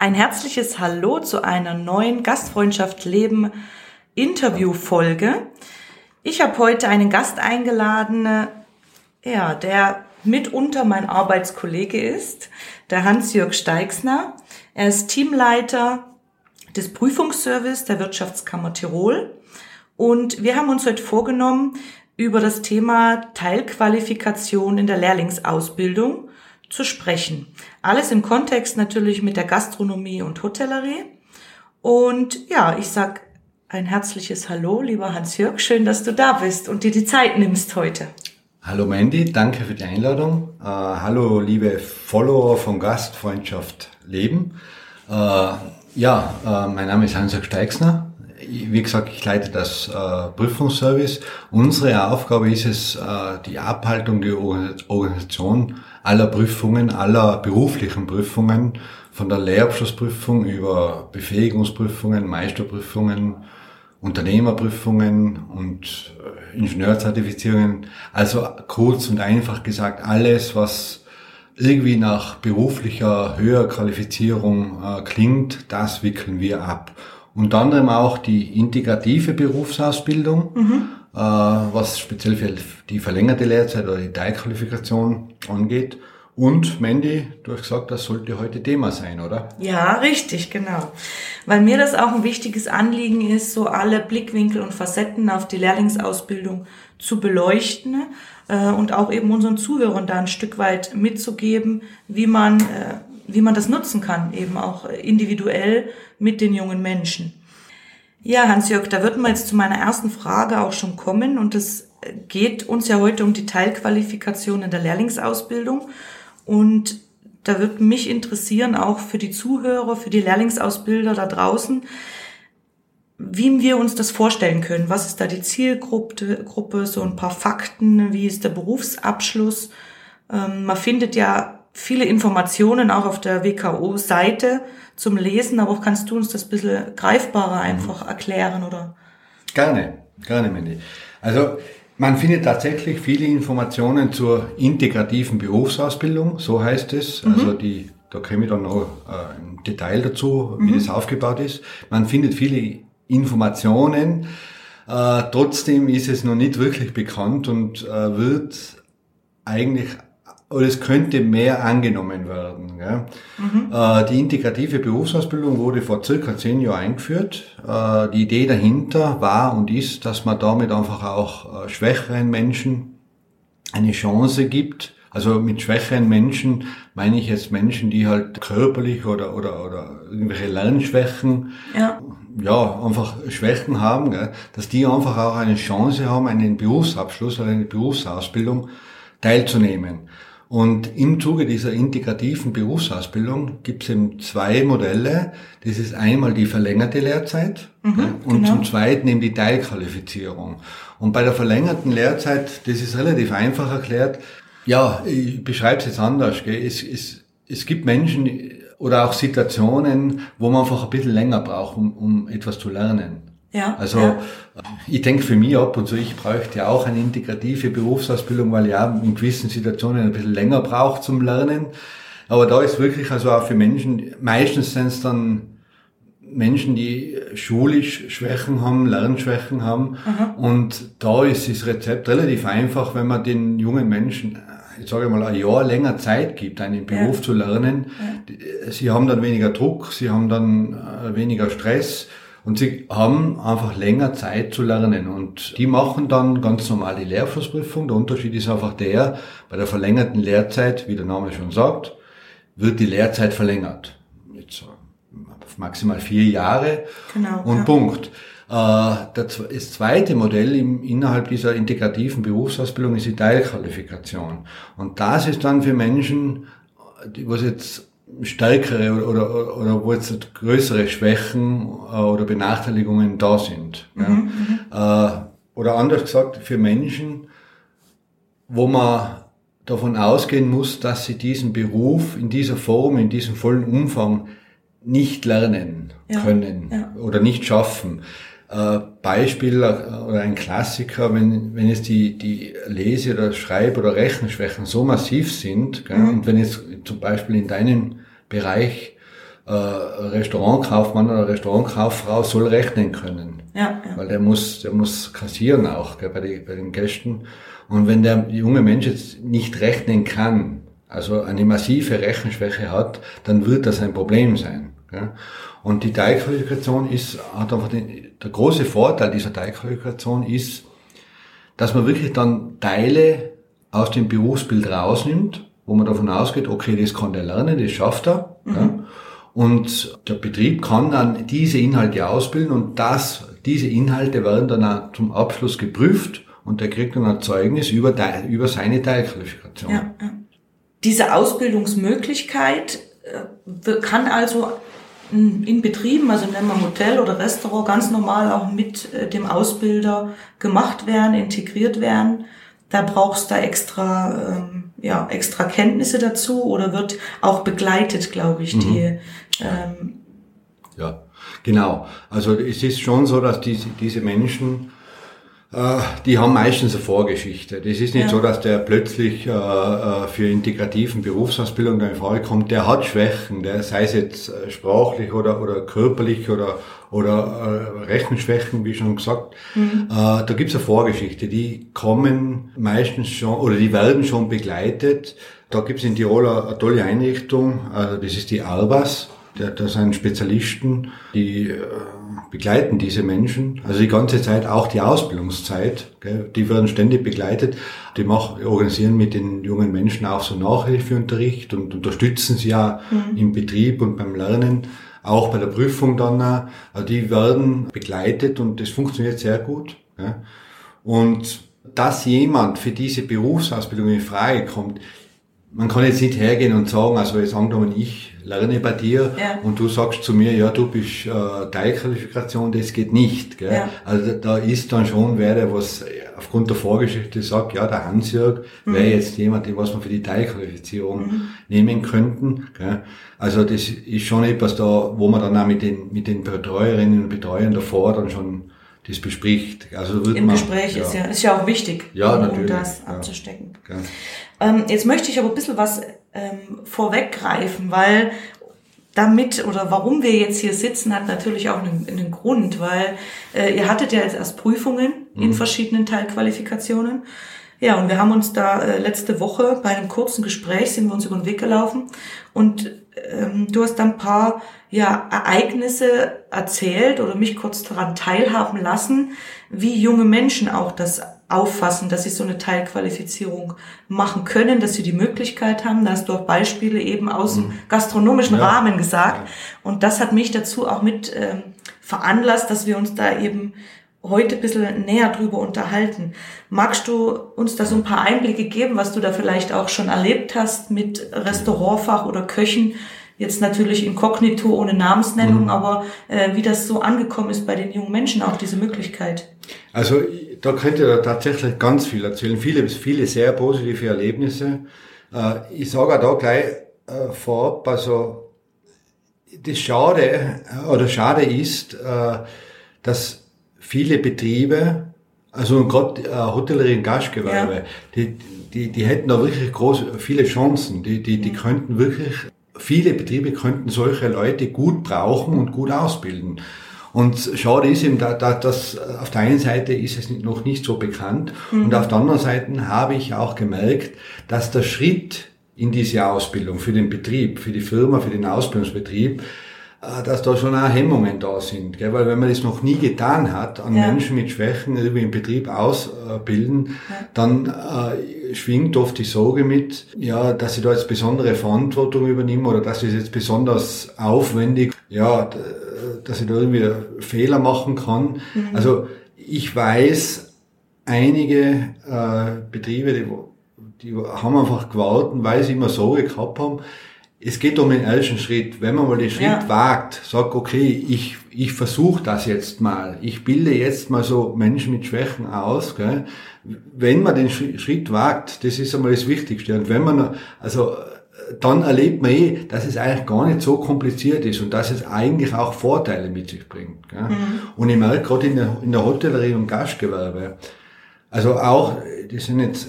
Ein herzliches Hallo zu einer neuen Gastfreundschaft Leben Interview-Folge. Ich habe heute einen Gast eingeladen, ja, der mitunter mein Arbeitskollege ist, der Hans-Jörg Steixner. Er ist Teamleiter des Prüfungsservice der Wirtschaftskammer Tirol. Und wir haben uns heute vorgenommen, über das Thema Teilqualifikation in der Lehrlingsausbildung zu sprechen. Alles im Kontext natürlich mit der Gastronomie und Hotellerie. Und ja, ich sag ein herzliches Hallo, lieber Hans-Jörg. Schön, dass du da bist und dir die Zeit nimmst heute. Hallo Mandy, danke für die Einladung. Äh, hallo liebe Follower von Gastfreundschaft Leben. Äh, ja, äh, mein Name ist Hans-Jörg Steixner. Wie gesagt, ich leite das äh, Prüfungsservice. Unsere Aufgabe ist es, äh, die Abhaltung, die Organisation aller Prüfungen, aller beruflichen Prüfungen, von der Lehrabschlussprüfung über Befähigungsprüfungen, Meisterprüfungen, Unternehmerprüfungen und äh, Ingenieurzertifizierungen. Also kurz und einfach gesagt, alles, was irgendwie nach beruflicher höherer Qualifizierung äh, klingt, das wickeln wir ab. Unter anderem auch die integrative Berufsausbildung, mhm. Äh, was speziell für die verlängerte Lehrzeit oder die Teilqualifikation angeht. Und Mandy, du hast gesagt, das sollte heute Thema sein, oder? Ja, richtig, genau. Weil mir das auch ein wichtiges Anliegen ist, so alle Blickwinkel und Facetten auf die Lehrlingsausbildung zu beleuchten äh, und auch eben unseren Zuhörern da ein Stück weit mitzugeben, wie man, äh, wie man das nutzen kann, eben auch individuell mit den jungen Menschen. Ja, Hans-Jörg, da würden wir jetzt zu meiner ersten Frage auch schon kommen und es geht uns ja heute um die Teilqualifikation in der Lehrlingsausbildung. Und da wird mich interessieren, auch für die Zuhörer, für die Lehrlingsausbilder da draußen, wie wir uns das vorstellen können. Was ist da die Zielgruppe, Gruppe, so ein paar Fakten, wie ist der Berufsabschluss? Ähm, man findet ja viele Informationen auch auf der WKO-Seite zum Lesen, aber kannst du uns das ein bisschen greifbarer einfach erklären, oder? Gerne, gerne, Mandy. Also, man findet tatsächlich viele Informationen zur integrativen Berufsausbildung, so heißt es. Mhm. Also die, da käme ich dann noch äh, im Detail dazu, wie mhm. das aufgebaut ist. Man findet viele Informationen. Äh, trotzdem ist es noch nicht wirklich bekannt und äh, wird eigentlich oder es könnte mehr angenommen werden. Ja. Mhm. Äh, die integrative Berufsausbildung wurde vor circa zehn Jahren eingeführt. Äh, die Idee dahinter war und ist, dass man damit einfach auch äh, schwächeren Menschen eine Chance gibt. Also mit schwächeren Menschen meine ich jetzt Menschen, die halt körperlich oder, oder, oder irgendwelche Lernschwächen, ja, ja einfach Schwächen haben, gell, dass die einfach auch eine Chance haben, einen Berufsabschluss oder eine Berufsausbildung teilzunehmen. Und im Zuge dieser integrativen Berufsausbildung gibt es eben zwei Modelle. Das ist einmal die verlängerte Lehrzeit mhm, und genau. zum Zweiten eben die Teilqualifizierung. Und bei der verlängerten Lehrzeit, das ist relativ einfach erklärt. Ja, ich beschreibe es jetzt anders. Gell. Es, es, es gibt Menschen oder auch Situationen, wo man einfach ein bisschen länger braucht, um, um etwas zu lernen. Ja, also ja. ich denke für mich ab und so, ich bräuchte ja auch eine integrative Berufsausbildung, weil ja in gewissen Situationen ein bisschen länger braucht zum Lernen. Aber da ist wirklich also auch für Menschen, meistens sind es dann Menschen, die schulisch Schwächen haben, Lernschwächen haben. Mhm. Und da ist das Rezept relativ einfach, wenn man den jungen Menschen, ich sage mal, ein Jahr länger Zeit gibt, einen Beruf ja. zu lernen. Ja. Sie haben dann weniger Druck, sie haben dann äh, weniger Stress und sie haben einfach länger Zeit zu lernen. Und die machen dann ganz normal die Lehrabschlussprüfung. Der Unterschied ist einfach der, bei der verlängerten Lehrzeit, wie der Name schon sagt, wird die Lehrzeit verlängert. So maximal vier Jahre genau, und ja. Punkt. Äh, das zweite Modell innerhalb dieser integrativen Berufsausbildung ist die Teilqualifikation. Und das ist dann für Menschen, die was jetzt stärkere oder, oder, oder wo jetzt größere Schwächen äh, oder Benachteiligungen da sind. Mhm, ja. Mhm. Oder anders gesagt, für Menschen, wo man davon ausgehen muss, dass sie diesen Beruf in dieser Form, in diesem vollen Umfang nicht lernen ja, können ja. oder nicht schaffen. Äh, Beispiel äh, oder ein Klassiker, wenn, wenn jetzt die, die Lese- oder Schreib- oder Rechenschwächen so massiv sind, gell, mhm. und wenn jetzt zum Beispiel in deinem Bereich äh, Restaurantkaufmann oder Restaurantkauffrau soll rechnen können. Ja, ja. Weil der muss, der muss kassieren auch gell, bei, die, bei den Gästen. Und wenn der junge Mensch jetzt nicht rechnen kann, also eine massive Rechenschwäche hat, dann wird das ein Problem sein. Gell? Und die Teilqualifikation ist, hat einfach den, der große Vorteil dieser Teilqualifikation ist, dass man wirklich dann Teile aus dem Berufsbild rausnimmt, wo man davon ausgeht, okay, das kann der lernen, das schafft er. Mhm. Ja. Und der Betrieb kann dann diese Inhalte ausbilden und das, diese Inhalte werden dann auch zum Abschluss geprüft und der kriegt dann ein Zeugnis über, über seine Teilqualifikation. Ja, ja. Diese Ausbildungsmöglichkeit äh, kann also in Betrieben, also nennen wir Hotel oder Restaurant, ganz normal auch mit äh, dem Ausbilder gemacht werden, integriert werden. Da brauchst du extra, ähm, ja, extra Kenntnisse dazu oder wird auch begleitet, glaube ich, die. Mhm. Ähm, ja, genau. Also es ist schon so, dass diese, diese Menschen die haben meistens eine Vorgeschichte. Das ist nicht ja. so, dass der plötzlich äh, äh, für integrativen Berufsausbildung in Frage kommt. Der hat Schwächen, der sei es jetzt sprachlich oder, oder körperlich oder, oder äh, Rechenschwächen, wie schon gesagt. Mhm. Äh, da gibt's eine Vorgeschichte. Die kommen meistens schon oder die werden schon begleitet. Da gibt's in Tirol eine tolle Einrichtung, also das ist die Albas. Da sind Spezialisten, die äh, begleiten diese Menschen, also die ganze Zeit, auch die Ausbildungszeit, gell, die werden ständig begleitet. Die machen, organisieren mit den jungen Menschen auch so Nachhilfeunterricht und unterstützen sie ja mhm. im Betrieb und beim Lernen, auch bei der Prüfung dann. Also die werden begleitet und das funktioniert sehr gut. Gell. Und dass jemand für diese Berufsausbildung in Frage kommt, man kann jetzt nicht hergehen und sagen, also jetzt angenommen, ich lerne bei dir ja. und du sagst zu mir, ja, du bist äh, Teilqualifikation, das geht nicht. Gell? Ja. Also da ist dann schon wer, der was aufgrund der Vorgeschichte sagt, ja, der Hans-Jörg mhm. wäre jetzt jemand, den was wir für die Teilqualifizierung mhm. nehmen könnten. Gell? Also das ist schon etwas da, wo man dann auch mit den, mit den Betreuerinnen und Betreuern davor dann schon das bespricht. Also Im man, Gespräch ja. ist ja ist ja auch wichtig, ja, um, natürlich, das ja. abzustecken. Ähm, jetzt möchte ich aber ein bisschen was ähm, vorweggreifen, weil damit oder warum wir jetzt hier sitzen, hat natürlich auch einen, einen Grund, weil äh, ihr hattet ja jetzt erst Prüfungen mhm. in verschiedenen Teilqualifikationen. Ja, und wir haben uns da äh, letzte Woche bei einem kurzen Gespräch sind wir uns über den Weg gelaufen und ähm, du hast dann ein paar ja, Ereignisse erzählt oder mich kurz daran teilhaben lassen, wie junge Menschen auch das auffassen, dass sie so eine Teilqualifizierung machen können, dass sie die Möglichkeit haben. Da hast du auch Beispiele eben aus dem mhm. gastronomischen ja. Rahmen gesagt. Und das hat mich dazu auch mit ähm, veranlasst, dass wir uns da eben heute ein bisschen näher drüber unterhalten. Magst du uns da so ein paar Einblicke geben, was du da vielleicht auch schon erlebt hast mit Restaurantfach oder Köchen? Jetzt natürlich inkognito ohne Namensnennung, mhm. aber äh, wie das so angekommen ist bei den jungen Menschen, auch diese Möglichkeit. Also da könnte ihr tatsächlich ganz viel erzählen. Viele, viele sehr positive Erlebnisse. Äh, ich sage auch da gleich äh, vorab, also das Schade äh, oder Schade ist, äh, dass viele Betriebe, also gerade äh, Hotellerie und Gastgewerbe, ja. die, die, die hätten da wirklich große, viele Chancen. Die, die, die könnten wirklich, viele Betriebe könnten solche Leute gut brauchen und gut ausbilden. Und schade ist eben, da, da, dass auf der einen Seite ist es noch nicht so bekannt mhm. und auf der anderen Seite habe ich auch gemerkt, dass der Schritt in diese Ausbildung für den Betrieb, für die Firma, für den Ausbildungsbetrieb dass da schon auch Hemmungen da sind. Gell? Weil wenn man das noch nie getan hat, an ja. Menschen mit Schwächen irgendwie im Betrieb ausbilden, ja. dann äh, schwingt oft die Sorge mit, ja, dass ich da jetzt besondere Verantwortung übernehme oder dass es jetzt besonders aufwendig, ja, dass ich da irgendwie Fehler machen kann. Mhm. Also ich weiß, einige äh, Betriebe, die, die haben einfach gewartet, weil sie immer Sorge gehabt haben, es geht um den ersten Schritt. Wenn man mal den Schritt ja. wagt, sagt, okay, ich, ich versuche das jetzt mal. Ich bilde jetzt mal so Menschen mit Schwächen aus. Gell? Wenn man den Schritt wagt, das ist einmal das Wichtigste. Und wenn man, also dann erlebt man eh, dass es eigentlich gar nicht so kompliziert ist und dass es eigentlich auch Vorteile mit sich bringt. Gell? Mhm. Und ich merke gerade in der, in der Hotellerie und Gastgewerbe, also auch, das sind jetzt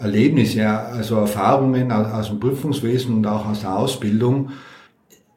Erlebnisse, also Erfahrungen aus, aus dem Prüfungswesen und auch aus der Ausbildung.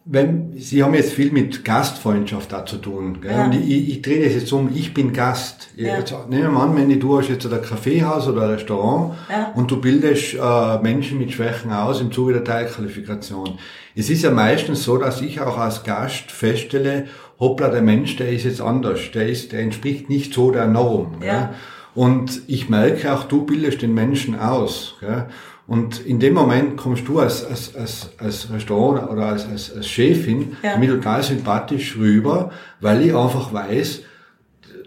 Wenn, Sie haben jetzt viel mit Gastfreundschaft da zu tun. Gell? Ja. Und ich, ich drehe das jetzt um, ich bin Gast. Ja. Jetzt, nehmen wir mal an, wenn du hast jetzt ein Kaffeehaus oder ein Restaurant ja. und du bildest äh, Menschen mit Schwächen aus im Zuge der Teilqualifikation. Es ist ja meistens so, dass ich auch als Gast feststelle, hoppla, der Mensch, der ist jetzt anders, der ist, der entspricht nicht so der Norm. Ja. Und ich merke auch, du bildest den Menschen aus. Gell? Und in dem Moment kommst du als, als, als, als Restaurant oder als, als, als Chefin ja. mir total sympathisch rüber, weil ich einfach weiß,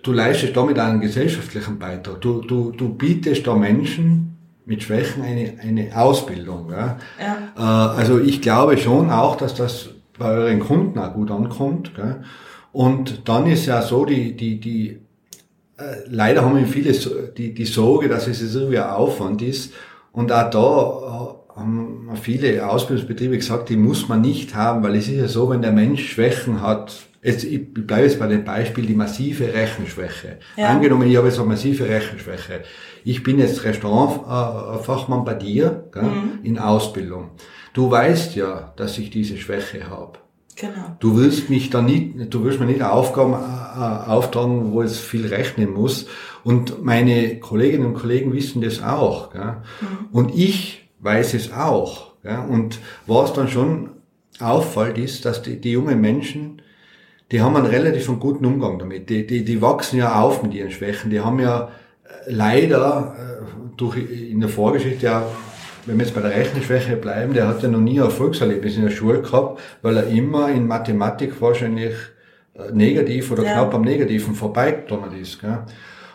du leistest damit einen gesellschaftlichen Beitrag. Du, du, du bietest da Menschen mit Schwächen eine, eine Ausbildung. Ja? Ja. Äh, also ich glaube schon auch, dass das bei euren Kunden auch gut ankommt. Gell? Und dann ist ja so, die, die, die leider haben wir viele die, die Sorge, dass es irgendwie ein Aufwand ist. Und auch da äh, haben viele Ausbildungsbetriebe gesagt, die muss man nicht haben, weil es ist ja so, wenn der Mensch Schwächen hat, jetzt, ich bleibe jetzt bei dem Beispiel, die massive Rechenschwäche. Ja. Angenommen, ich habe jetzt eine massive Rechenschwäche. Ich bin jetzt Restaurantfachmann bei dir gell, mhm. in Ausbildung. Du weißt ja, dass ich diese Schwäche habe. Genau. Du willst mich da nicht, du willst mir nicht Aufgaben äh, auftragen, wo es viel rechnen muss. Und meine Kolleginnen und Kollegen wissen das auch. Gell? Mhm. Und ich weiß es auch. Gell? Und was dann schon auffällt, ist, dass die, die jungen Menschen, die haben einen relativ guten Umgang damit. Die, die, die wachsen ja auf mit ihren Schwächen. Die haben ja äh, leider äh, durch in der Vorgeschichte ja wenn wir jetzt bei der Rechenschwäche bleiben, der hat ja noch nie Erfolgserlebnis in der Schule gehabt, weil er immer in Mathematik wahrscheinlich äh, negativ oder ja. knapp am Negativen vorbeigekommen ist. Gell?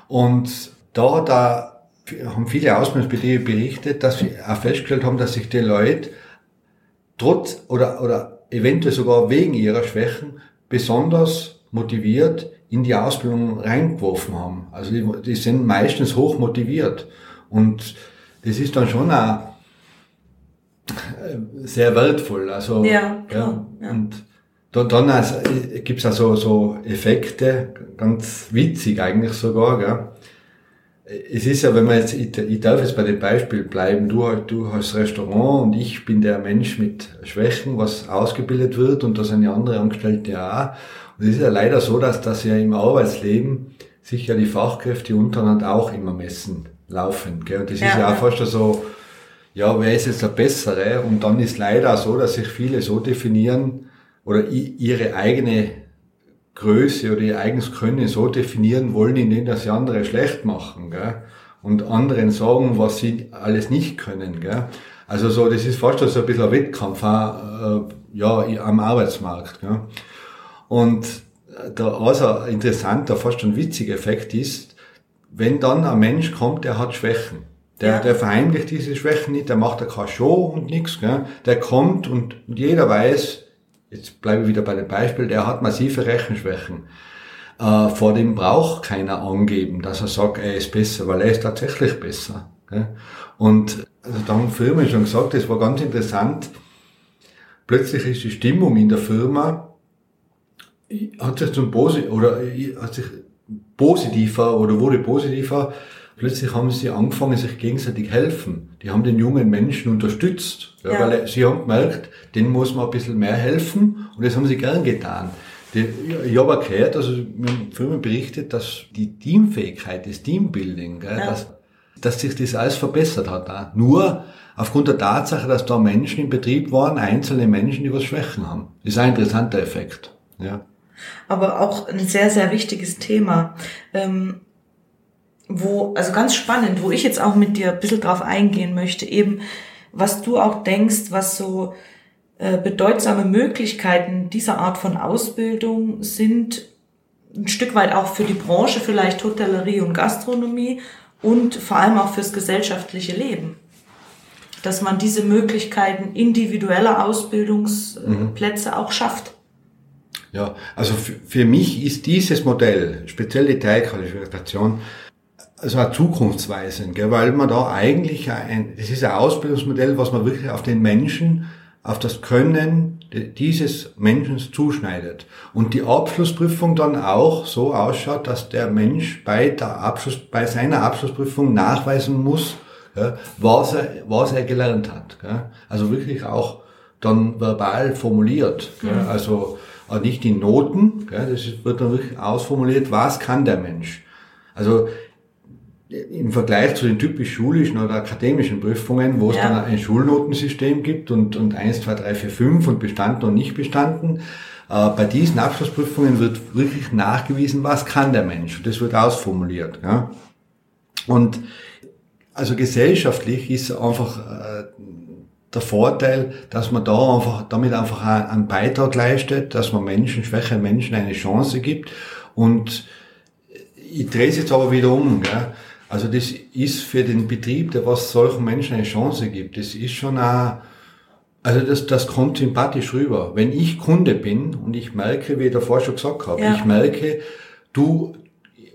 Und da hat er, haben viele Ausbildungsbetriebe berichtet, dass sie auch festgestellt haben, dass sich die Leute trotz oder, oder eventuell sogar wegen ihrer Schwächen besonders motiviert in die Ausbildung reingeworfen haben. Also die, die sind meistens hoch motiviert. Und das ist dann schon auch sehr wertvoll. Also, ja, klar, ja. ja. Und dann, dann also, gibt es also so Effekte, ganz witzig eigentlich sogar. Gell? Es ist ja, wenn man jetzt, ich, ich darf jetzt bei dem Beispiel bleiben, du, du hast Restaurant und ich bin der Mensch mit Schwächen, was ausgebildet wird und da sind ja andere Angestellte auch. Und es ist ja leider so, dass das ja im Arbeitsleben sich ja die Fachkräfte untereinander auch immer messen laufen. Gell? Und das ja, ist ja auch fast so, ja, wer ist jetzt der Bessere? Und dann ist leider so, dass sich viele so definieren oder ihre eigene Größe oder ihr eigenes Können so definieren wollen, indem das sie andere schlecht machen, gell? Und anderen sagen, was sie alles nicht können, gell? Also so, das ist fast so ein bisschen ein Wettkampf, auch, äh, ja, am Arbeitsmarkt, gell? Und der also interessanter, fast schon witziger Effekt ist, wenn dann ein Mensch kommt, der hat Schwächen der, ja. der verheimlicht diese Schwächen nicht, der macht da keine Show und nichts. Gell? Der kommt und jeder weiß, jetzt bleibe ich wieder bei dem Beispiel, der hat massive Rechenschwächen. Äh, vor dem braucht keiner angeben, dass er sagt, er ist besser, weil er ist tatsächlich besser. Gell? Und also da haben Firmen schon gesagt, das war ganz interessant. Plötzlich ist die Stimmung in der Firma hat sich zum Posi oder hat sich positiver oder wurde positiver plötzlich haben sie angefangen, sich gegenseitig helfen. Die haben den jungen Menschen unterstützt, ja, ja. weil sie haben gemerkt, denen muss man ein bisschen mehr helfen und das haben sie gern getan. Die, ich habe auch gehört, also mir haben Firmen berichtet, dass die Teamfähigkeit, das Teambuilding, gell, ja. dass, dass sich das alles verbessert hat. Auch. Nur aufgrund der Tatsache, dass da Menschen im Betrieb waren, einzelne Menschen, die was Schwächen haben. Das ist ein interessanter Effekt. Ja. Aber auch ein sehr, sehr wichtiges Thema. Ähm, wo, also ganz spannend, wo ich jetzt auch mit dir ein bisschen drauf eingehen möchte, eben, was du auch denkst, was so äh, bedeutsame Möglichkeiten dieser Art von Ausbildung sind, ein Stück weit auch für die Branche, vielleicht Hotellerie und Gastronomie und vor allem auch fürs gesellschaftliche Leben. Dass man diese Möglichkeiten individueller Ausbildungsplätze mhm. auch schafft. Ja, also für, für mich ist dieses Modell, speziell die Teilqualifikation, also auch zukunftsweisend, gell, weil man da eigentlich ein, das ist ein Ausbildungsmodell, was man wirklich auf den Menschen, auf das Können dieses Menschen zuschneidet. Und die Abschlussprüfung dann auch so ausschaut, dass der Mensch bei der Abschluss, bei seiner Abschlussprüfung nachweisen muss, was er, was er gelernt hat. Gell. Also wirklich auch dann verbal formuliert. Gell. Mhm. Also nicht in Noten, gell, das wird dann wirklich ausformuliert, was kann der Mensch. Also im Vergleich zu den typisch schulischen oder akademischen Prüfungen, wo es ja. dann ein Schulnotensystem gibt und, und 1, 2, 3, 4, 5 und bestanden und nicht bestanden, äh, bei diesen Abschlussprüfungen wird wirklich nachgewiesen, was kann der Mensch. Und das wird ausformuliert. Ja. Und also gesellschaftlich ist einfach äh, der Vorteil, dass man da einfach, damit einfach einen Beitrag leistet, dass man Menschen, schwäche Menschen eine Chance gibt. Und ich drehe es jetzt aber wieder um. Gell? Also das ist für den Betrieb, der was solchen Menschen eine Chance gibt, das ist schon auch, also das, das kommt sympathisch rüber. Wenn ich Kunde bin und ich merke, wie ich davor schon gesagt habe, ja. ich merke, du,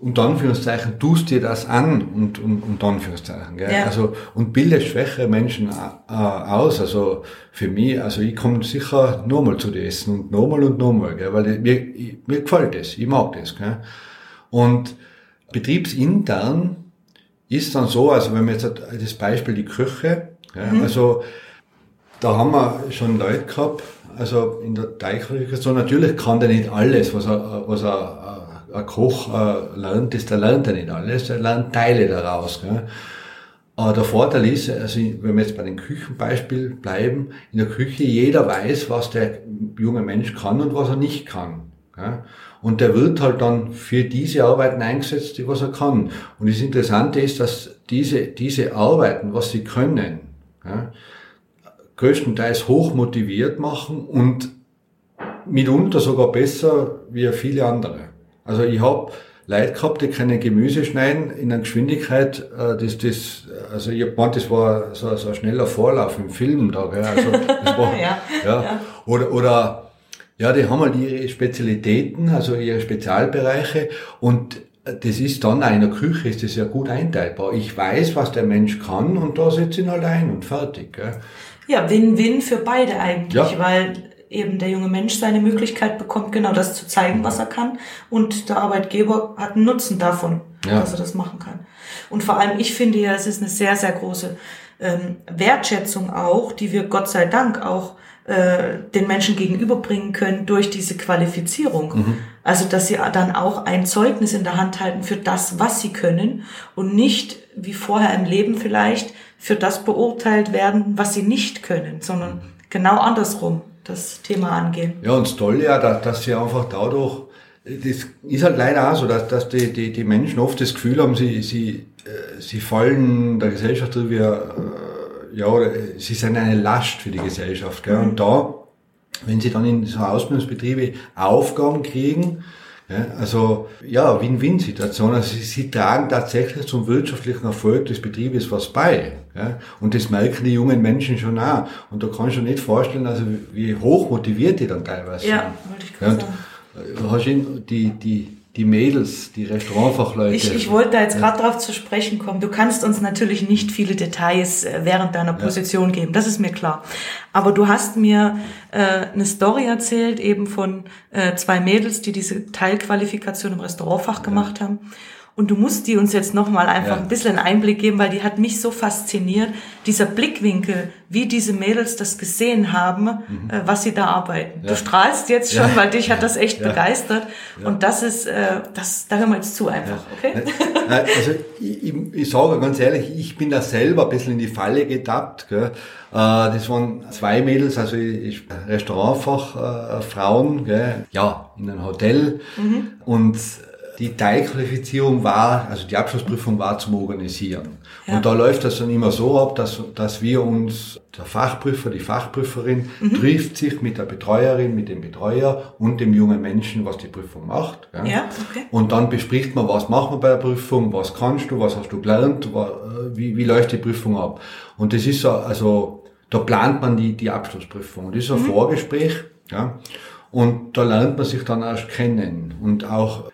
unter Anführungszeichen, tust dir das an und, und unter Anführungszeichen, gell? Ja. Also, und bildest schwächere Menschen äh, aus. Also, für mich, also ich komme sicher nochmal zu dir essen und nochmal und nochmal, gell? Weil mir, mir gefällt das, ich mag das, gell? Und betriebsintern ist dann so, also wenn wir jetzt das Beispiel die Küche, ja, mhm. also da haben wir schon Leute gehabt, also in der Teigqualifikation, natürlich kann der nicht alles, was er, was er, ein Koch äh, lernt, das, der lernt er nicht alles, er lernt Teile daraus. Gell. Aber der Vorteil ist, also wenn wir jetzt bei dem Küchenbeispiel bleiben, in der Küche jeder weiß, was der junge Mensch kann und was er nicht kann. Und der wird halt dann für diese Arbeiten eingesetzt, die was er kann. Und das Interessante ist, dass diese, diese Arbeiten, was sie können, ja, größtenteils hoch motiviert machen und mitunter sogar besser wie viele andere. Also ich habe Leute gehabt, die können Gemüse schneiden in einer Geschwindigkeit, äh, das, das, also ich hab das war so, so ein schneller Vorlauf im Film da, gell? Also das war, ja, ja. ja. Oder, oder ja, die haben halt ihre Spezialitäten, also ihre Spezialbereiche und das ist dann einer Küche, ist das ja gut einteilbar. Ich weiß, was der Mensch kann und da setze ich ihn halt ein und fertig. Gell? Ja, Win-Win für beide eigentlich, ja. weil eben der junge Mensch seine Möglichkeit bekommt, genau das zu zeigen, was er kann und der Arbeitgeber hat einen Nutzen davon, ja. dass er das machen kann. Und vor allem, ich finde ja, es ist eine sehr, sehr große ähm, Wertschätzung auch, die wir Gott sei Dank auch äh, den Menschen gegenüberbringen können durch diese Qualifizierung. Mhm. Also dass sie dann auch ein Zeugnis in der Hand halten für das, was sie können und nicht wie vorher im Leben vielleicht für das beurteilt werden, was sie nicht können, sondern genau andersrum das Thema angehen. Ja, und das Tolle ja, dass, dass sie einfach dadurch, das ist halt leider auch so, dass, dass die, die, die Menschen oft das Gefühl haben, sie, sie, äh, sie fallen der Gesellschaft wie äh, ja, sie sind eine Last für die Gesellschaft. Gell? Und da, wenn sie dann in so Ausbildungsbetriebe Aufgaben kriegen, ja, also ja, Win-Win-Situation. Also sie, sie, tragen tatsächlich zum wirtschaftlichen Erfolg des Betriebes was bei. Ja? Und das merken die jungen Menschen schon auch. Und da kannst du nicht vorstellen, also wie hoch motiviert die dann teilweise ja, sind. Wollte ich gerade ja, sagen. Hast du die, die, die Mädels, die Restaurantfachleute. Ich, ich wollte da jetzt gerade drauf zu sprechen kommen. Du kannst uns natürlich nicht viele Details äh, während deiner Position ja. geben, das ist mir klar. Aber du hast mir äh, eine Story erzählt, eben von äh, zwei Mädels, die diese Teilqualifikation im Restaurantfach ja. gemacht haben. Und du musst die uns jetzt nochmal einfach ja. ein bisschen einen Einblick geben, weil die hat mich so fasziniert. Dieser Blickwinkel, wie diese Mädels das gesehen haben, mhm. äh, was sie da arbeiten. Ja. Du strahlst jetzt schon, ja. weil dich hat das echt begeistert. Und das ist, äh, das, da hören wir jetzt zu einfach, okay? Also ich, ich, sage ganz ehrlich, ich bin da selber ein bisschen in die Falle getappt. Gell? Äh, das waren zwei Mädels, also ich, Restaurantfach, äh, Frauen, gell? ja, in einem Hotel. Mhm. Und die Teilqualifizierung war, also die Abschlussprüfung war zum Organisieren. Ja. Und da läuft das dann immer so ab, dass, dass wir uns, der Fachprüfer, die Fachprüferin, mhm. trifft sich mit der Betreuerin, mit dem Betreuer und dem jungen Menschen, was die Prüfung macht. Ja, ja okay. Und dann bespricht man, was machen wir bei der Prüfung, was kannst du, was hast du gelernt, wie, wie läuft die Prüfung ab. Und das ist so, also, da plant man die, die Abschlussprüfung. Und das ist ein mhm. Vorgespräch, ja. Und da lernt man sich dann erst kennen. Und auch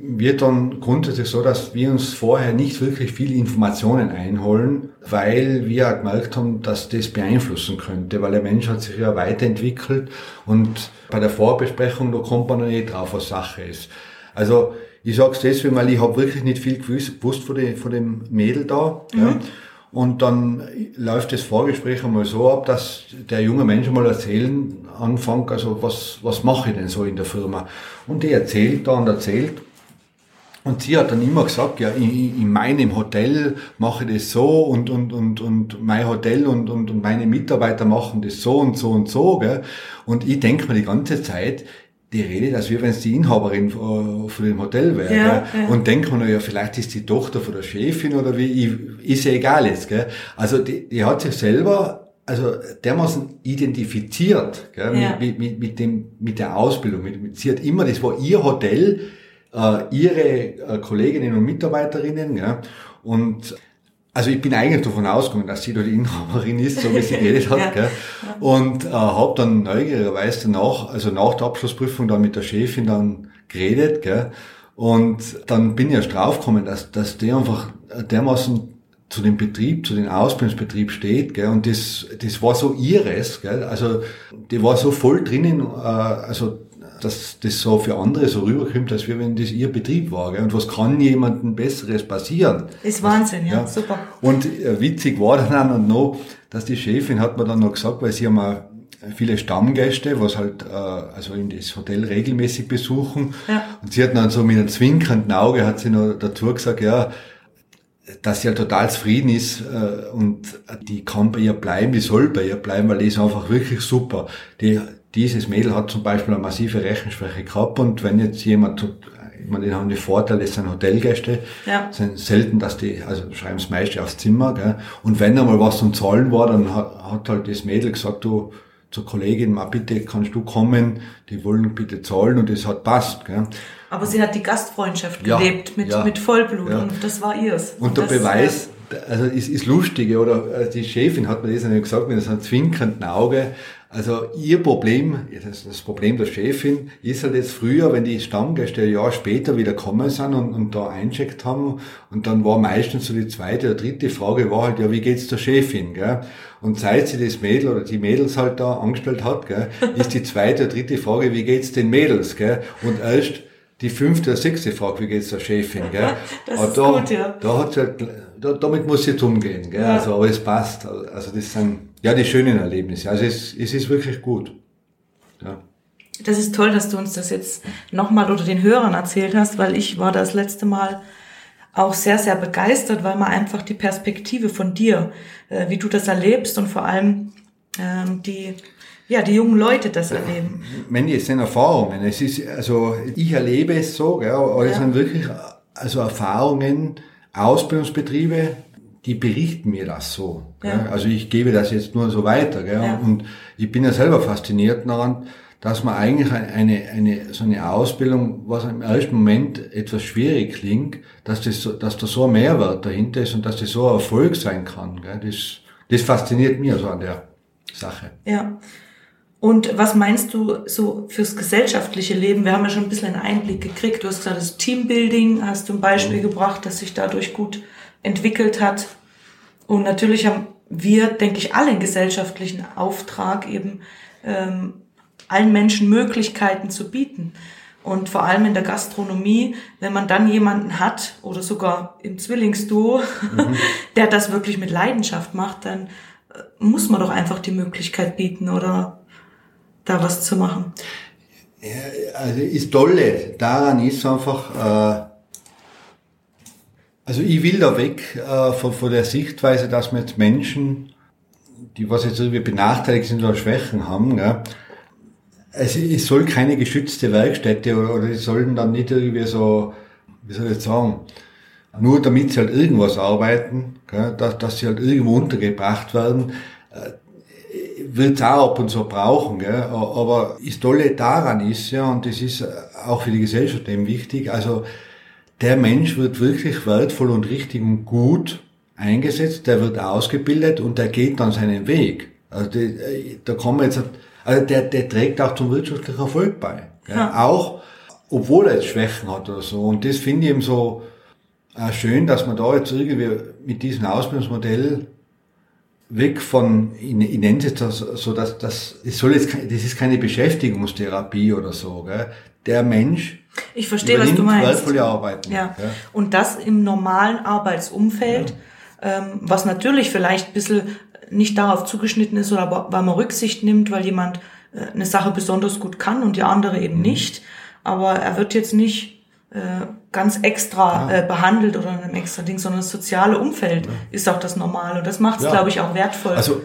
wird dann grundsätzlich so, dass wir uns vorher nicht wirklich viele Informationen einholen, weil wir gemerkt haben, dass das beeinflussen könnte, weil der Mensch hat sich ja weiterentwickelt und bei der Vorbesprechung, da kommt man noch nicht drauf, was Sache ist. Also ich sage es deswegen, weil ich habe wirklich nicht viel gewusst von, dem, von dem Mädel da. Mhm. Ja. Und dann läuft das Vorgespräch einmal so ab, dass der junge Mensch mal erzählen anfängt, also was, was mache ich denn so in der Firma? Und die erzählt da und erzählt. Und sie hat dann immer gesagt, ja, in, in meinem Hotel mache ich das so und, und, und, und mein Hotel und, und, und meine Mitarbeiter machen das so und so und so. Gell? Und ich denke mir die ganze Zeit, die redet, als wäre, wenn es die Inhaberin von dem Hotel wäre. Ja, ja. Und denkt man, ja, vielleicht ist die Tochter von der Chefin oder wie, ist ja egal jetzt. Gell? Also die, die hat sich selber also dermaßen identifiziert gell, ja. mit, mit, mit, dem, mit der Ausbildung. Mit, mit, sie hat immer, das war ihr Hotel, äh, ihre äh, Kolleginnen und Mitarbeiterinnen. Gell, und also ich bin eigentlich davon ausgegangen, dass sie da die Inhaberin ist, so wie sie geredet hat. ja. Gell? Und äh, habe dann neugierigerweise danach, also nach der Abschlussprüfung dann mit der Chefin dann geredet. Gell? Und dann bin ich erst draufgekommen, dass, dass der einfach dermaßen zu dem Betrieb, zu dem Ausbildungsbetrieb steht, gell, und das, das war so ihres, gell, also die war so voll drinnen, äh, also dass das so für andere so rüberkommt, als wenn das ihr Betrieb war. Gell? Und was kann jemandem Besseres passieren? Ist Wahnsinn, ja, ja. super. Und äh, witzig war dann auch noch, dass die Chefin hat mir dann noch gesagt, weil sie haben auch viele Stammgäste, was halt äh, also in das Hotel regelmäßig besuchen. Ja. Und sie hat dann so mit einem zwinkernden Auge hat sie noch dazu gesagt, ja, dass sie ja total zufrieden ist äh, und die kann bei ihr bleiben, die soll bei ihr bleiben, weil die ist einfach wirklich super. Die, dieses Mädel hat zum Beispiel eine massive Rechenschwäche gehabt und wenn jetzt jemand, ich meine, die haben die Vorteile, das sind Hotelgäste, ja. sind selten, dass die, also schreiben es meist aufs Zimmer, gell? und wenn einmal was zum Zahlen war, dann hat, hat halt das Mädel gesagt, du, zur Kollegin, mal bitte kannst du kommen, die wollen bitte zahlen und es hat passt. Gell? Aber sie hat die Gastfreundschaft ja, gelebt mit, ja, mit Vollblut ja. und das war ihrs. Und, der das, Beweis, also ist, ist lustige, oder äh, die Chefin hat mir das gesagt mit so einem zwinkernden Auge, also ihr Problem, das, Problem der Chefin, ist halt jetzt früher, wenn die Stammgäste ein Jahr später wieder kommen sind und, und da eincheckt haben, und dann war meistens so die zweite oder dritte Frage war halt, ja, wie geht's der Chefin, gell? Und seit sie das Mädel oder die Mädels halt da angestellt hat, gell, ist die zweite oder dritte Frage, wie geht's den Mädels, gell? Und erst die fünfte oder sechste Frage, wie geht's der Chefin, gell? Das aber ist da, gut, ja. Da hat halt, da, damit muss sie jetzt umgehen, gell? Ja. Also, aber es passt. Also, das sind, ja, die schönen Erlebnisse. Also, es, es ist wirklich gut. Ja. Das ist toll, dass du uns das jetzt nochmal oder den Hörern erzählt hast, weil ich war das letzte Mal auch sehr, sehr begeistert, weil man einfach die Perspektive von dir, äh, wie du das erlebst und vor allem ähm, die ja, die jungen Leute das erleben. Mandy, es sind Erfahrungen. Es ist, also, ich erlebe es so, gell, aber es sind wirklich, also Erfahrungen, Ausbildungsbetriebe, die berichten mir das so. Ja. Also ich gebe das jetzt nur so weiter. Ja. Und ich bin ja selber fasziniert daran, dass man eigentlich eine, eine, so eine Ausbildung, was im ersten Moment etwas schwierig klingt, dass, das so, dass da so ein Mehrwert dahinter ist und dass das so ein Erfolg sein kann. Gell? Das, das fasziniert mich so an der Sache. Ja. Und was meinst du so fürs gesellschaftliche Leben? Wir haben ja schon ein bisschen einen Einblick gekriegt. Du hast gesagt, das Teambuilding hast du ein Beispiel mhm. gebracht, das sich dadurch gut entwickelt hat. Und natürlich haben wir, denke ich, alle einen gesellschaftlichen Auftrag, eben ähm, allen Menschen Möglichkeiten zu bieten. Und vor allem in der Gastronomie, wenn man dann jemanden hat oder sogar im Zwillingsduo, mhm. der das wirklich mit Leidenschaft macht, dann äh, muss man doch einfach die Möglichkeit bieten oder da was zu machen. Ja, also ist tolle daran ist einfach, äh, also ich will da weg äh, von, von der Sichtweise, dass man jetzt Menschen, die was jetzt irgendwie benachteiligt sind oder Schwächen haben, ja, also es soll keine geschützte Werkstätte oder, oder die sollen dann nicht irgendwie so, wie soll ich sagen, nur damit sie halt irgendwas arbeiten, gell, dass, dass sie halt irgendwo untergebracht werden, äh, wird es auch ab und zu brauchen. Gell, aber das Tolle daran ist, ja, und das ist auch für die Gesellschaft eben wichtig, also der Mensch wird wirklich wertvoll und richtig und gut eingesetzt, der wird ausgebildet und der geht dann seinen Weg. Also die, äh, da kann man jetzt also der, der trägt auch zum wirtschaftlichen Erfolg bei. Ja. Auch, obwohl er jetzt Schwächen hat oder so. Und das finde ich eben so äh, schön, dass man da jetzt irgendwie mit diesem Ausbildungsmodell weg von, ich, ich nenne es jetzt so, so dass das, das soll jetzt, das ist keine Beschäftigungstherapie oder so, gell? Der Mensch ich verstehe, was du meinst. Arbeiten. Ja. ja. Und das im normalen Arbeitsumfeld, ja. ähm, was natürlich vielleicht ein bisschen nicht darauf zugeschnitten ist oder weil man Rücksicht nimmt, weil jemand äh, eine Sache besonders gut kann und die andere eben mhm. nicht. Aber er wird jetzt nicht äh, ganz extra ja. äh, behandelt oder in einem extra Ding, sondern das soziale Umfeld ist auch das Normale. Und das macht es, glaube ich, auch wertvoll. Also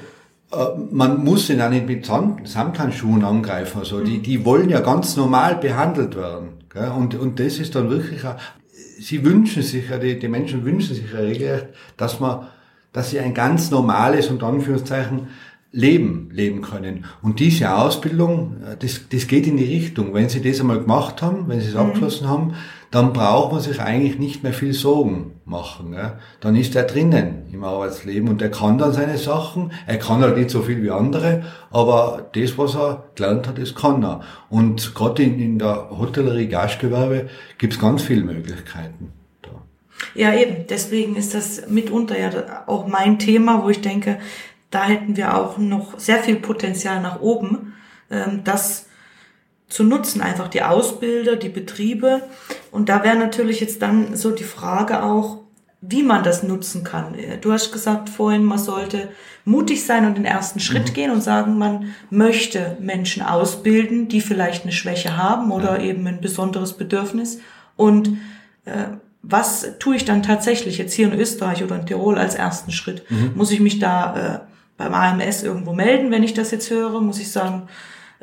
man muss ihn auch nicht mit Samthandschuhen angreifen. Also die, die wollen ja ganz normal behandelt werden. Gell? Und, und das ist dann wirklich, auch, sie wünschen sich, die, die Menschen wünschen sich ja regelrecht, dass man dass sie ein ganz normales und Anführungszeichen Leben leben können. Und diese Ausbildung, äh, das, das geht in die Richtung. Wenn Sie das einmal gemacht haben, wenn Sie es mhm. abgeschlossen haben, dann braucht man sich eigentlich nicht mehr viel Sorgen machen. Ja. Dann ist er drinnen im Arbeitsleben und er kann dann seine Sachen. Er kann halt nicht so viel wie andere, aber das, was er gelernt hat, das kann er. Und gerade in, in der Hotellerie, Gastgewerbe gibt es ganz viele Möglichkeiten. Ja, eben. Deswegen ist das mitunter ja auch mein Thema, wo ich denke, da hätten wir auch noch sehr viel Potenzial nach oben, ähm, das zu nutzen, einfach die Ausbilder, die Betriebe. Und da wäre natürlich jetzt dann so die Frage auch, wie man das nutzen kann. Du hast gesagt vorhin, man sollte mutig sein und den ersten Schritt mhm. gehen und sagen, man möchte Menschen ausbilden, die vielleicht eine Schwäche haben oder ja. eben ein besonderes Bedürfnis. Und äh, was tue ich dann tatsächlich jetzt hier in Österreich oder in Tirol als ersten Schritt? Mhm. Muss ich mich da äh, beim AMS irgendwo melden, wenn ich das jetzt höre? Muss ich sagen,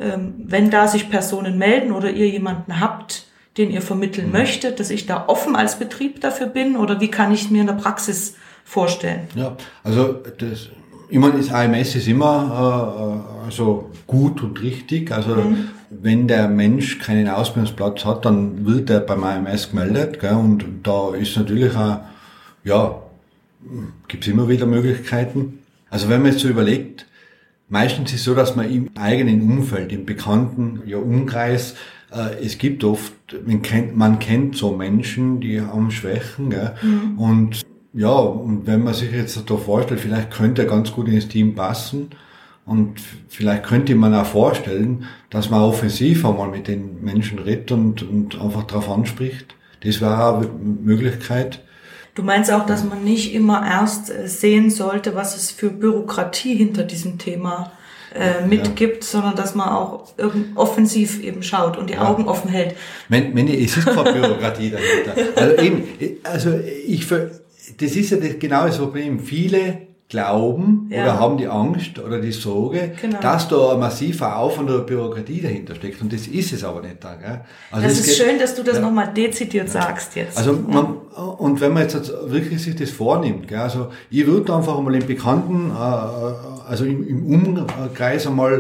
wenn da sich Personen melden oder ihr jemanden habt, den ihr vermitteln mhm. möchtet, dass ich da offen als Betrieb dafür bin oder wie kann ich mir in der Praxis vorstellen? Ja, also das, ich meine, das AMS ist immer äh, also gut und richtig. Also mhm. wenn der Mensch keinen Ausbildungsplatz hat, dann wird er beim AMS gemeldet. Gell? Und da ist natürlich auch, ja, gibt es immer wieder Möglichkeiten. Also wenn man jetzt so überlegt, meistens ist es so, dass man im eigenen Umfeld, im bekannten ja, Umkreis, äh, es gibt oft, man kennt, man kennt so Menschen, die haben Schwächen. Gell? Mhm. Und ja, und wenn man sich jetzt da vorstellt, vielleicht könnte er ganz gut ins Team passen. Und vielleicht könnte man auch vorstellen, dass man offensiv einmal mit den Menschen redet und, und einfach darauf anspricht. Das wäre eine Möglichkeit. Du meinst auch, dass man nicht immer erst äh, sehen sollte, was es für Bürokratie hinter diesem Thema äh, mitgibt, ja. sondern dass man auch offensiv eben schaut und die ja. Augen offen hält. Wenn, wenn, es ist keine Bürokratie dahinter. Also eben, also ich, das ist ja das genaue Problem. Viele glauben ja. oder haben die Angst oder die Sorge, genau. dass da ein massiver Aufwand oder Bürokratie dahinter steckt. Und das ist es aber nicht da. Gell? Also das ist geht, schön, dass du das ja. nochmal dezidiert ja. sagst jetzt. Also man, und wenn man jetzt wirklich sich das vornimmt, gell, also ich würde einfach mal im Bekannten, äh, also im, im Umkreis einmal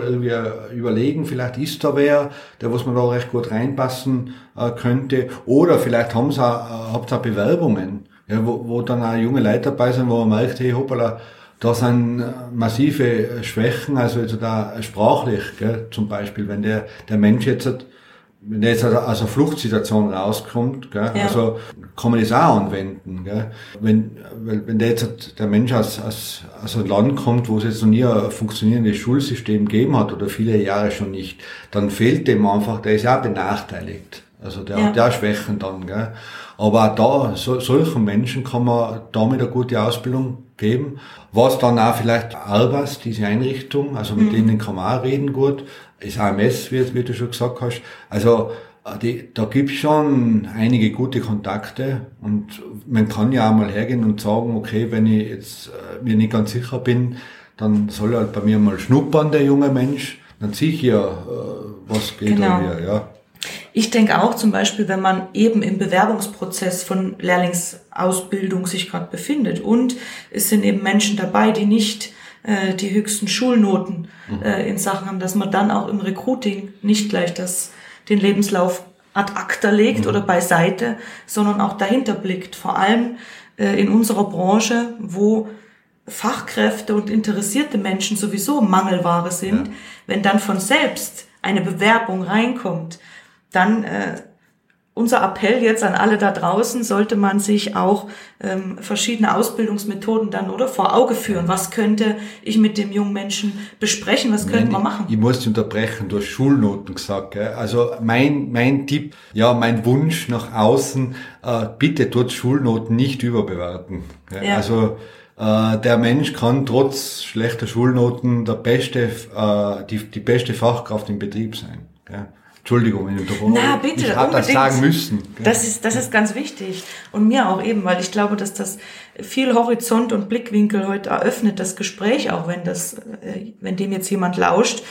überlegen, vielleicht ist da wer, der was man da recht gut reinpassen äh, könnte, oder vielleicht haben sie auch, äh, habt ihr auch Bewerbungen, ja, wo, wo dann auch junge Leute dabei sind, wo man merkt, hey, hoppala, da sind massive Schwächen, also jetzt da sprachlich, gell, zum Beispiel, wenn der, der Mensch jetzt, wenn der jetzt aus einer Fluchtsituation rauskommt, gell, ja. also kann man das auch anwenden. Gell. Wenn, wenn der jetzt der Mensch aus, aus, aus einem Land kommt, wo es jetzt noch nie ein funktionierendes Schulsystem gegeben hat oder viele Jahre schon nicht, dann fehlt dem einfach, der ist ja benachteiligt. Also der ja. hat ja Schwächen dann. Gell? Aber auch da, so, solchen Menschen kann man damit eine gute Ausbildung geben. Was dann auch vielleicht Albas, diese Einrichtung, also mit mhm. denen kann man auch reden gut. Das AMS, wie, wie du schon gesagt hast. Also äh, die, da gibt's schon einige gute Kontakte und man kann ja auch mal hergehen und sagen, okay, wenn ich jetzt äh, mir nicht ganz sicher bin, dann soll halt bei mir mal schnuppern, der junge Mensch. Dann sehe ich ja, äh, was geht genau. da hier, ja. Ich denke auch zum Beispiel, wenn man eben im Bewerbungsprozess von Lehrlingsausbildung sich gerade befindet und es sind eben Menschen dabei, die nicht äh, die höchsten Schulnoten mhm. äh, in Sachen haben, dass man dann auch im Recruiting nicht gleich das, den Lebenslauf ad acta legt mhm. oder beiseite, sondern auch dahinter blickt. Vor allem äh, in unserer Branche, wo Fachkräfte und interessierte Menschen sowieso Mangelware sind, ja. wenn dann von selbst eine Bewerbung reinkommt, dann äh, unser Appell jetzt an alle da draußen, sollte man sich auch ähm, verschiedene Ausbildungsmethoden dann oder vor Auge führen. Was könnte ich mit dem jungen Menschen besprechen? Was könnte man machen? Ich, ich muss unterbrechen, du hast Schulnoten gesagt. Gell? Also mein, mein Tipp, ja, mein Wunsch nach außen, äh, bitte dort Schulnoten nicht überbewerten. Gell? Ja. Also äh, der Mensch kann trotz schlechter Schulnoten der beste, äh, die, die beste Fachkraft im Betrieb sein. Gell? Entschuldigung, wenn ich Na, bitte, ich habe das sagen müssen. Das ist, das ist ganz wichtig. Und mir auch eben, weil ich glaube, dass das viel Horizont und Blickwinkel heute eröffnet, das Gespräch, auch wenn das, äh, wenn dem jetzt jemand lauscht,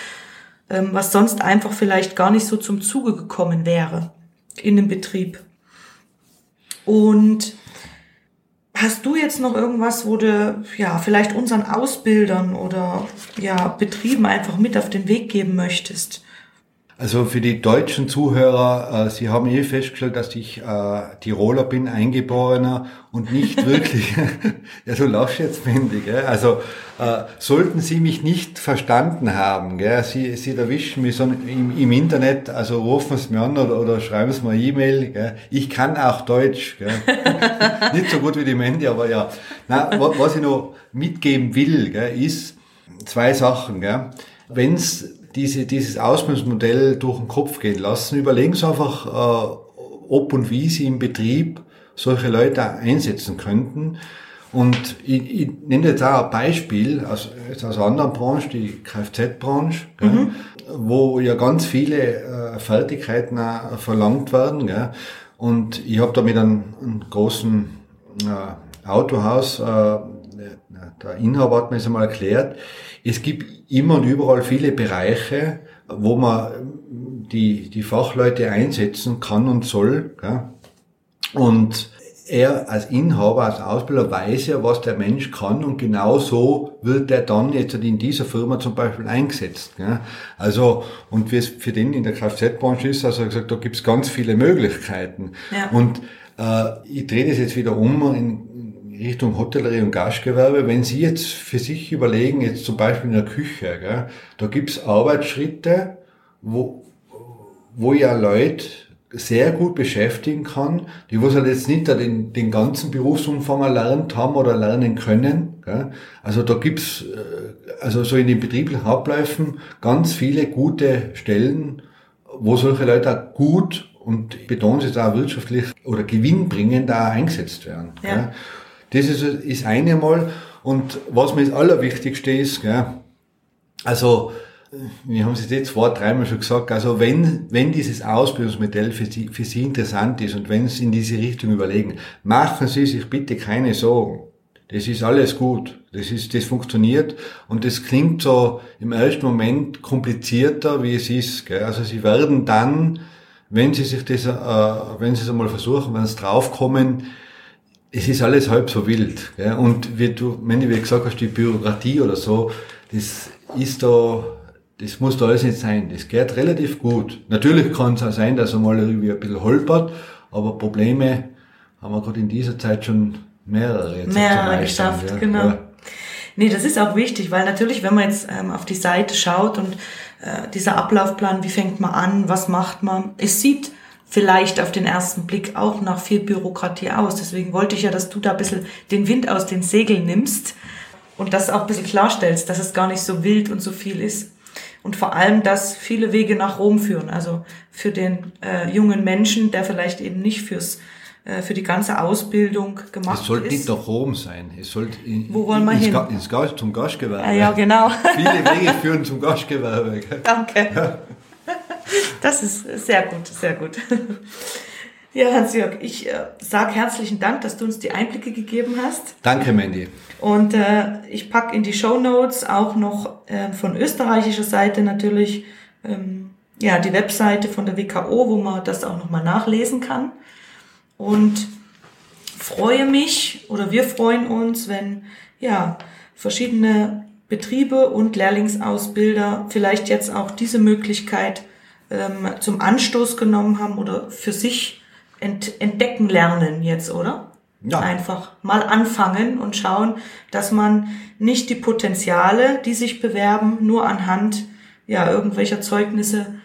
ähm, was sonst einfach vielleicht gar nicht so zum Zuge gekommen wäre in dem Betrieb. Und Hast du jetzt noch irgendwas, wo du ja vielleicht unseren Ausbildern oder ja Betrieben einfach mit auf den Weg geben möchtest? Also für die deutschen Zuhörer, äh, Sie haben eh festgestellt, dass ich äh, Tiroler bin, Eingeborener und nicht wirklich, ja so lachst jetzt, Mandy, gell? also äh, sollten Sie mich nicht verstanden haben, gell? Sie, Sie erwischen mich so im, im Internet, also rufen Sie mir an oder, oder schreiben Sie mir E-Mail, gell? ich kann auch Deutsch, gell? nicht so gut wie die Mandy, aber ja. Na, was ich noch mitgeben will, gell, ist zwei Sachen. Gell? Wenn's diese, dieses Ausbildungsmodell durch den Kopf gehen lassen. Überlegen Sie einfach, äh, ob und wie Sie im Betrieb solche Leute einsetzen könnten. Und ich, ich nenne jetzt auch ein Beispiel aus, aus einer anderen Branche, die Kfz-Branche, mhm. wo ja ganz viele äh, Fertigkeiten auch verlangt werden. Gell? Und ich habe da mit einem, einem großen äh, Autohaus, äh, der Inhaber hat mir das einmal erklärt, es gibt immer und überall viele Bereiche, wo man die, die Fachleute einsetzen kann und soll. Gell? Und er als Inhaber, als Ausbilder weiß ja, was der Mensch kann und genau so wird er dann jetzt in dieser Firma zum Beispiel eingesetzt. Gell? Also, und wie es für den in der Kfz-Branche ist, also er gesagt, da gibt's ganz viele Möglichkeiten. Ja. Und äh, ich drehe das jetzt wieder um in, Richtung Hotellerie und Gastgewerbe, wenn Sie jetzt für sich überlegen, jetzt zum Beispiel in der Küche, gell, da gibt's Arbeitsschritte, wo, wo ja Leute sehr gut beschäftigen kann, die was halt jetzt nicht den, den ganzen Berufsumfang erlernt haben oder lernen können. Gell. Also da gibt's äh, also so in den betrieblichen Abläufen ganz viele gute Stellen, wo solche Leute auch gut und betonen Sie auch wirtschaftlich oder gewinnbringend da eingesetzt werden. Ja. Das ist, ist eine Mal. Und was mir das Allerwichtigste ist, gell, also, wir haben es jetzt zwei, dreimal schon gesagt, also wenn, wenn dieses Ausbildungsmodell für Sie, für Sie interessant ist und wenn Sie in diese Richtung überlegen, machen Sie sich bitte keine Sorgen. Das ist alles gut. Das ist, das funktioniert und das klingt so im ersten Moment komplizierter, wie es ist. Gell? Also Sie werden dann, wenn Sie sich das, äh, wenn Sie es einmal versuchen, wenn Sie draufkommen, es ist alles halb so wild. Gell? Und wie du, wenn du gesagt hast, die Bürokratie oder so, das ist da, das muss da alles nicht sein. Das geht relativ gut. Natürlich kann es auch sein, dass er mal irgendwie ein bisschen holpert, aber Probleme haben wir gerade in dieser Zeit schon mehrere jetzt Mehrere geschafft, ja. genau. Ja. Nee, das ist auch wichtig, weil natürlich, wenn man jetzt ähm, auf die Seite schaut und äh, dieser Ablaufplan, wie fängt man an, was macht man, es sieht vielleicht auf den ersten Blick auch nach viel Bürokratie aus. Deswegen wollte ich ja, dass du da ein bisschen den Wind aus den Segeln nimmst und das auch ein bisschen klarstellst, dass es gar nicht so wild und so viel ist. und vor allem, dass viele Wege nach Rom führen. Also für den äh, jungen Menschen, der vielleicht eben nicht fürs äh, für die ganze Ausbildung gemacht ist. Es sollte nicht nach Rom sein. Es sollte in, Wo wollen wir ins, hin? Ga- ins Gas, zum Gastgewerbe. Ah, ja, genau. Viele Wege führen zum Gastgewerbe. Danke. Das ist sehr gut, sehr gut. Ja, Hans-Jörg, ich äh, sage herzlichen Dank, dass du uns die Einblicke gegeben hast. Danke, Mandy. Und äh, ich pack in die Show Notes auch noch äh, von österreichischer Seite natürlich ähm, ja die Webseite von der WKO, wo man das auch nochmal nachlesen kann. Und freue mich oder wir freuen uns, wenn ja verschiedene Betriebe und Lehrlingsausbilder vielleicht jetzt auch diese Möglichkeit ähm, zum Anstoß genommen haben oder für sich ent entdecken lernen jetzt, oder? Ja. Einfach mal anfangen und schauen, dass man nicht die Potenziale, die sich bewerben, nur anhand ja, irgendwelcher Zeugnisse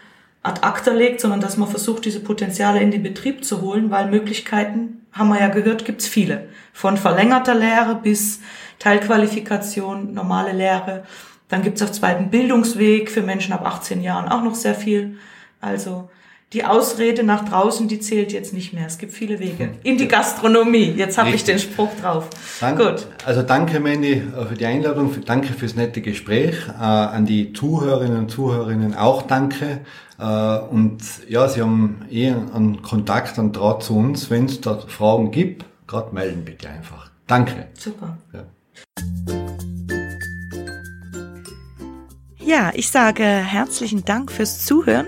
ad acta legt, sondern dass man versucht, diese Potenziale in den Betrieb zu holen, weil Möglichkeiten, haben wir ja gehört, gibt's viele. Von verlängerter Lehre bis Teilqualifikation, normale Lehre. Dann gibt's auf zweiten Bildungsweg für Menschen ab 18 Jahren auch noch sehr viel. Also die Ausrede nach draußen, die zählt jetzt nicht mehr. Es gibt viele Wege. In die Gastronomie. Jetzt habe ich den Spruch drauf. Dank, Gut. Also danke, Mandy, äh, für die Einladung. Danke fürs nette Gespräch. Äh, an die Zuhörerinnen und Zuhörerinnen auch danke. Äh, und ja, Sie haben eh einen Kontakt, einen Draht zu uns. Wenn es da Fragen gibt, gerade melden bitte einfach. Danke. Super. Ja. Ja, ich sage herzlichen Dank fürs Zuhören.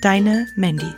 Deine Mandy.